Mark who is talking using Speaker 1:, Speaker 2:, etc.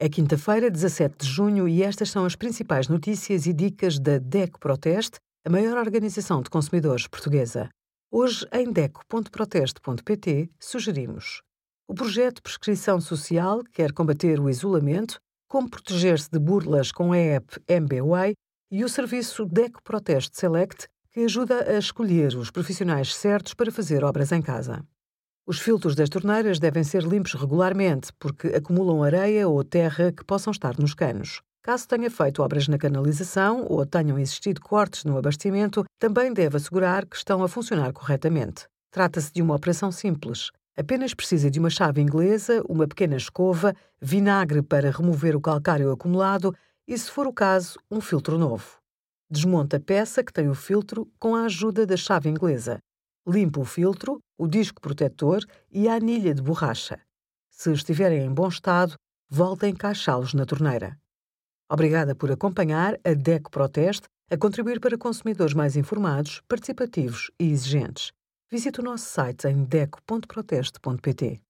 Speaker 1: É quinta-feira, 17 de junho, e estas são as principais notícias e dicas da DECO Proteste, a maior organização de consumidores portuguesa. Hoje, em DECO.proteste.pt, sugerimos o projeto Prescrição Social quer combater o isolamento, como proteger-se de burlas com a app MBWay e o serviço DECO Proteste Select, que ajuda a escolher os profissionais certos para fazer obras em casa. Os filtros das torneiras devem ser limpos regularmente, porque acumulam areia ou terra que possam estar nos canos. Caso tenha feito obras na canalização ou tenham existido cortes no abastecimento, também deve assegurar que estão a funcionar corretamente. Trata-se de uma operação simples. Apenas precisa de uma chave inglesa, uma pequena escova, vinagre para remover o calcário acumulado e, se for o caso, um filtro novo. Desmonta a peça que tem o filtro com a ajuda da chave inglesa. Limpe o filtro, o disco protetor e a anilha de borracha. Se estiverem em bom estado, volte a encaixá-los na torneira. Obrigada por acompanhar a DECO Proteste a contribuir para consumidores mais informados, participativos e exigentes. Visite o nosso site em deco.proteste.pt.